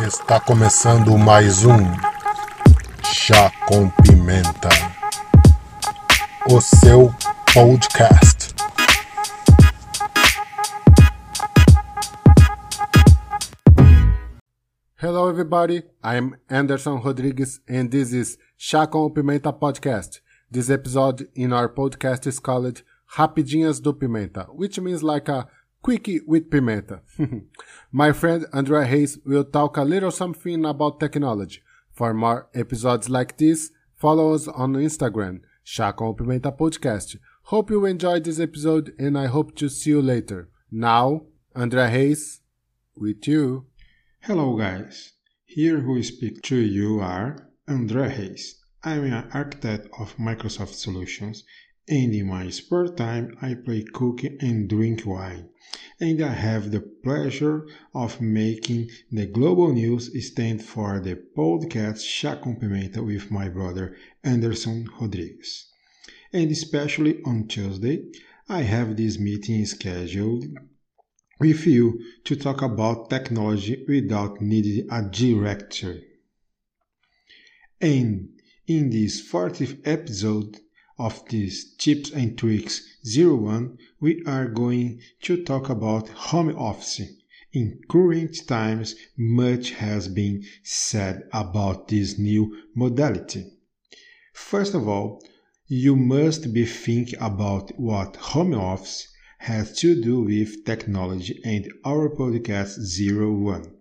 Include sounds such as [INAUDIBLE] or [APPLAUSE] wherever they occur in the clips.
Está começando mais um Chá com Pimenta, o seu podcast. Hello, everybody. I'm Anderson Rodrigues, and this is Chá com Pimenta podcast. This episode in our podcast is called Rapidinhas do Pimenta, which means like a quickie with pimenta. [LAUGHS] My friend Andrea Hayes will talk a little something about technology. For more episodes like this, follow us on Instagram, Chá Pimenta Podcast. Hope you enjoyed this episode and I hope to see you later. Now, Andrea Hayes, with you. Hello guys, here who speak to you are Andrea Hayes. I'm an architect of Microsoft Solutions and in my spare time I play cook and drink wine. And I have the pleasure of making the global news stand for the podcast Chá com Pimenta with my brother Anderson Rodrigues. And especially on Tuesday, I have this meeting scheduled with you to talk about technology without needing a director. And in this 40th episode of this Tips and Tricks 01, we are going to talk about home office. In current times, much has been said about this new modality. First of all, you must be thinking about what home office has to do with technology and our podcast 01.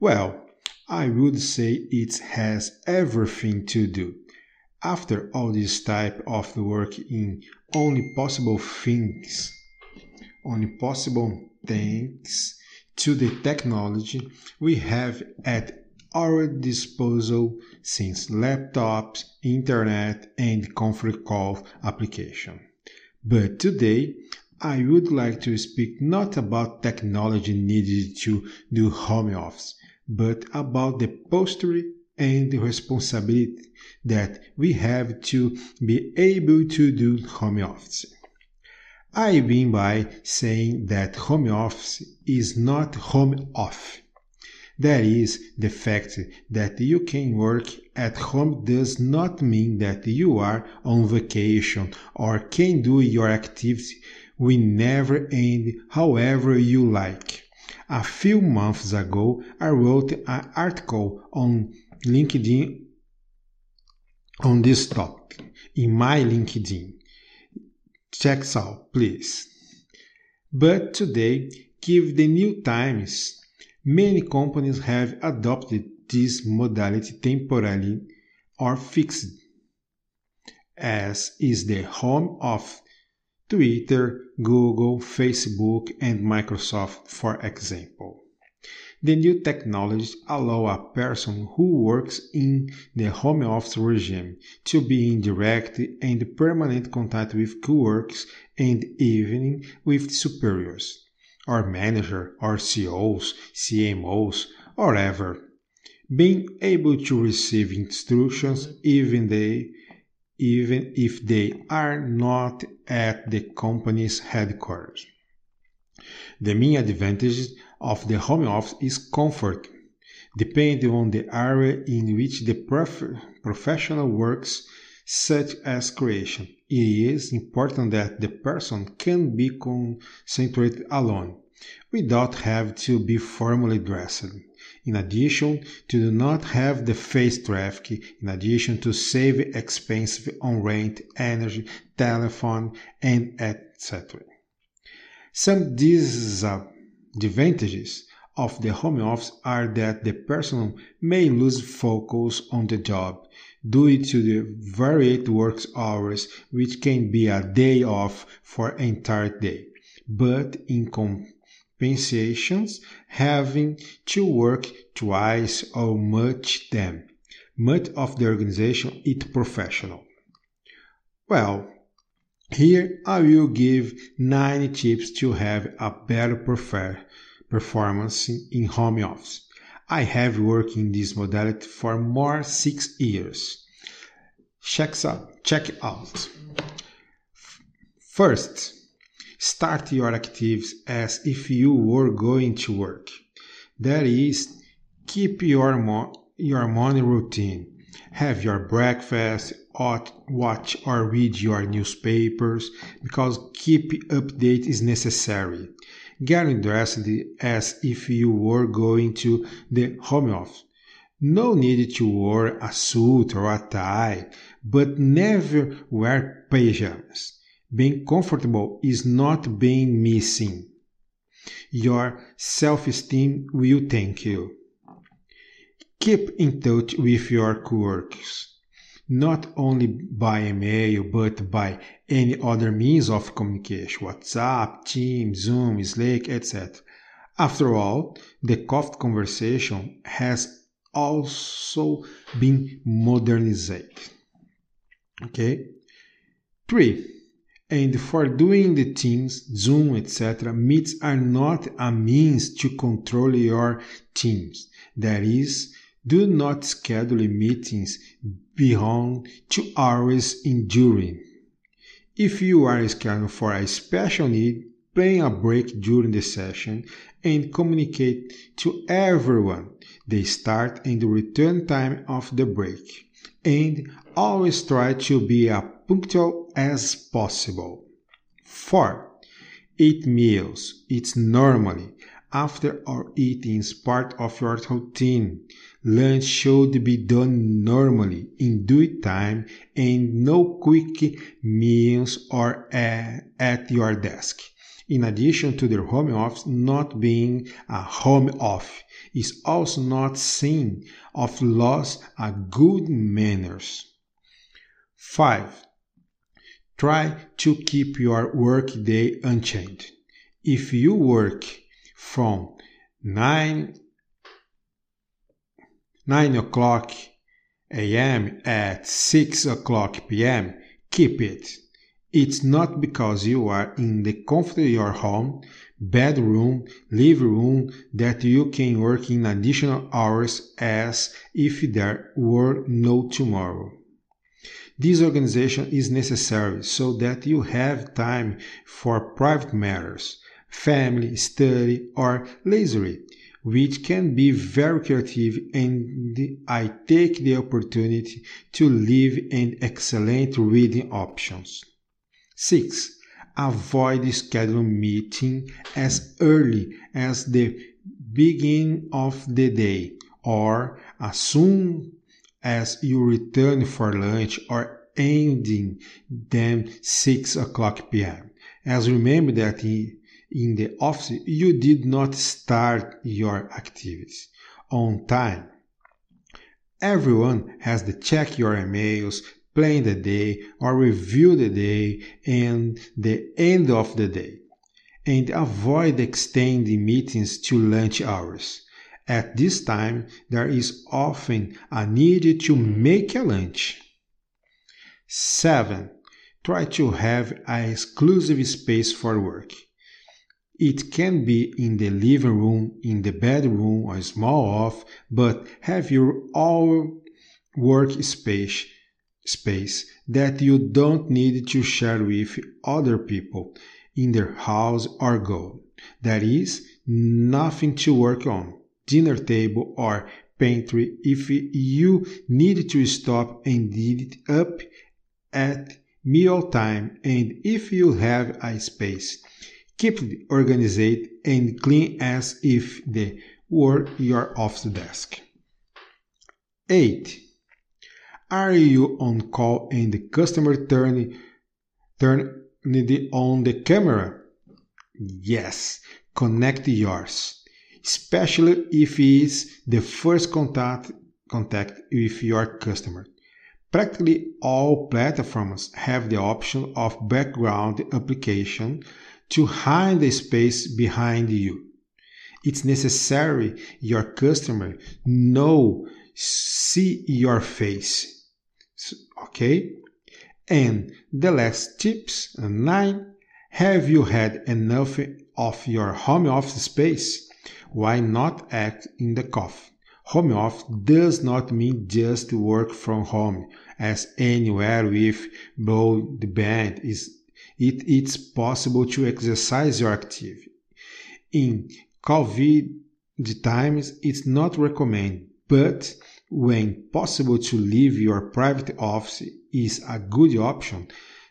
Well, I would say it has everything to do. After all this type of work in only possible things, only possible thanks to the technology we have at our disposal since laptops, internet, and conference call application. But today, I would like to speak not about technology needed to do home office, but about the posture and the responsibility that we have to be able to do home office. I mean by saying that home office is not home off. That is, the fact that you can work at home does not mean that you are on vacation or can do your activity whenever and however you like. A few months ago, I wrote an article on LinkedIn on this topic in my LinkedIn. Check out, please. But today, given the new times, many companies have adopted this modality temporarily or fixed, as is the home of Twitter, Google, Facebook, and Microsoft, for example. The new technologies allow a person who works in the home office regime to be in direct and permanent contact with coworkers and even with superiors, or manager, or CEOs, CMOs, or ever. Being able to receive instructions even they even if they are not at the company's headquarters. The main advantages of the home office is comfort. Depending on the area in which the prof- professional works, such as creation, it is important that the person can be concentrated alone, without having to be formally dressed in addition to do not have the face traffic, in addition to save expensive on rent, energy, telephone, and etc. Some disadvantages of the home office are that the person may lose focus on the job due to the varied work hours, which can be a day off for an entire day. But in compensations, having to work twice or much them. Much of the organization is professional. Well, here I will give 9 tips to have a better performance in home office. I have worked in this modality for more 6 years. Check out, check out. First, start your activities as if you were going to work. That is, Keep your, mo- your morning routine. Have your breakfast, watch or read your newspapers because keep update is necessary. Get dressed as if you were going to the home office. No need to wear a suit or a tie, but never wear pajamas. Being comfortable is not being missing. Your self-esteem will thank you. Keep in touch with your coworkers, not only by email but by any other means of communication, WhatsApp, Teams, Zoom, Slack, etc. After all, the coffee conversation has also been modernized. Okay? 3. And for doing the Teams, Zoom, etc., meets are not a means to control your teams. That is, do not schedule meetings beyond two hours in during. If you are scheduled for a special need, plan a break during the session and communicate to everyone the start and the return time of the break. And always try to be as punctual as possible. 4. Eat meals. It's normally after or eating is part of your routine. Lunch should be done normally in due time and no quick meals or at your desk. In addition to the home office not being a home office, is also not seen of loss of good manners. 5. Try to keep your work day unchanged. If you work from 9 9 o'clock a.m. at 6 o'clock p.m., keep it. It's not because you are in the comfort of your home, bedroom, living room that you can work in additional hours as if there were no tomorrow. This organization is necessary so that you have time for private matters, family, study, or leisure which can be very creative and I take the opportunity to leave an excellent reading options. 6. Avoid scheduling meeting as early as the beginning of the day or as soon as you return for lunch or ending them 6 o'clock p.m. As remember that in the office, you did not start your activities on time. Everyone has to check your emails, plan the day, or review the day and the end of the day. And avoid extending meetings to lunch hours. At this time, there is often a need to make a lunch. 7. Try to have an exclusive space for work. It can be in the living room, in the bedroom, or small off, but have your own workspace space that you don't need to share with other people in their house or go. That is, nothing to work on, dinner table or pantry if you need to stop and eat it up at meal time and if you have a space Keep organized and clean as if they were your office desk. 8. Are you on call and the customer turn, turn on the camera? Yes, connect yours, especially if it is the first contact, contact with your customer. Practically all platforms have the option of background application to hide the space behind you. It's necessary your customer know, see your face. Okay? And the last tips, nine, have you had enough of your home office space? Why not act in the coffee? Home office does not mean just work from home, as anywhere with broadband is it, it's possible to exercise your activity. In COVID times it's not recommended, but when possible to leave your private office is a good option.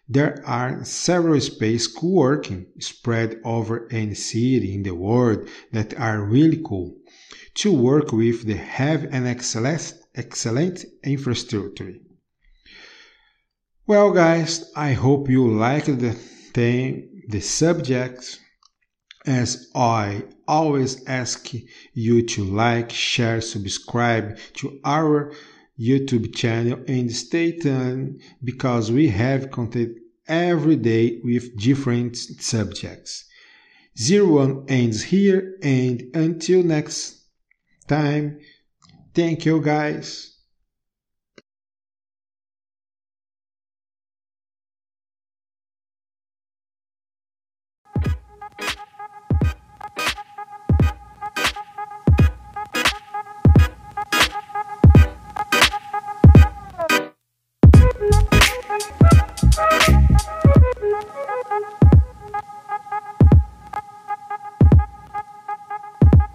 There are several space co-working spread over any city in the world that are really cool to work with they have an excellent, excellent infrastructure. Well, guys, I hope you liked the thing, the subject. As I always ask you to like, share, subscribe to our YouTube channel and stay tuned because we have content every day with different subjects. Zero one ends here and until next time. Thank you, guys.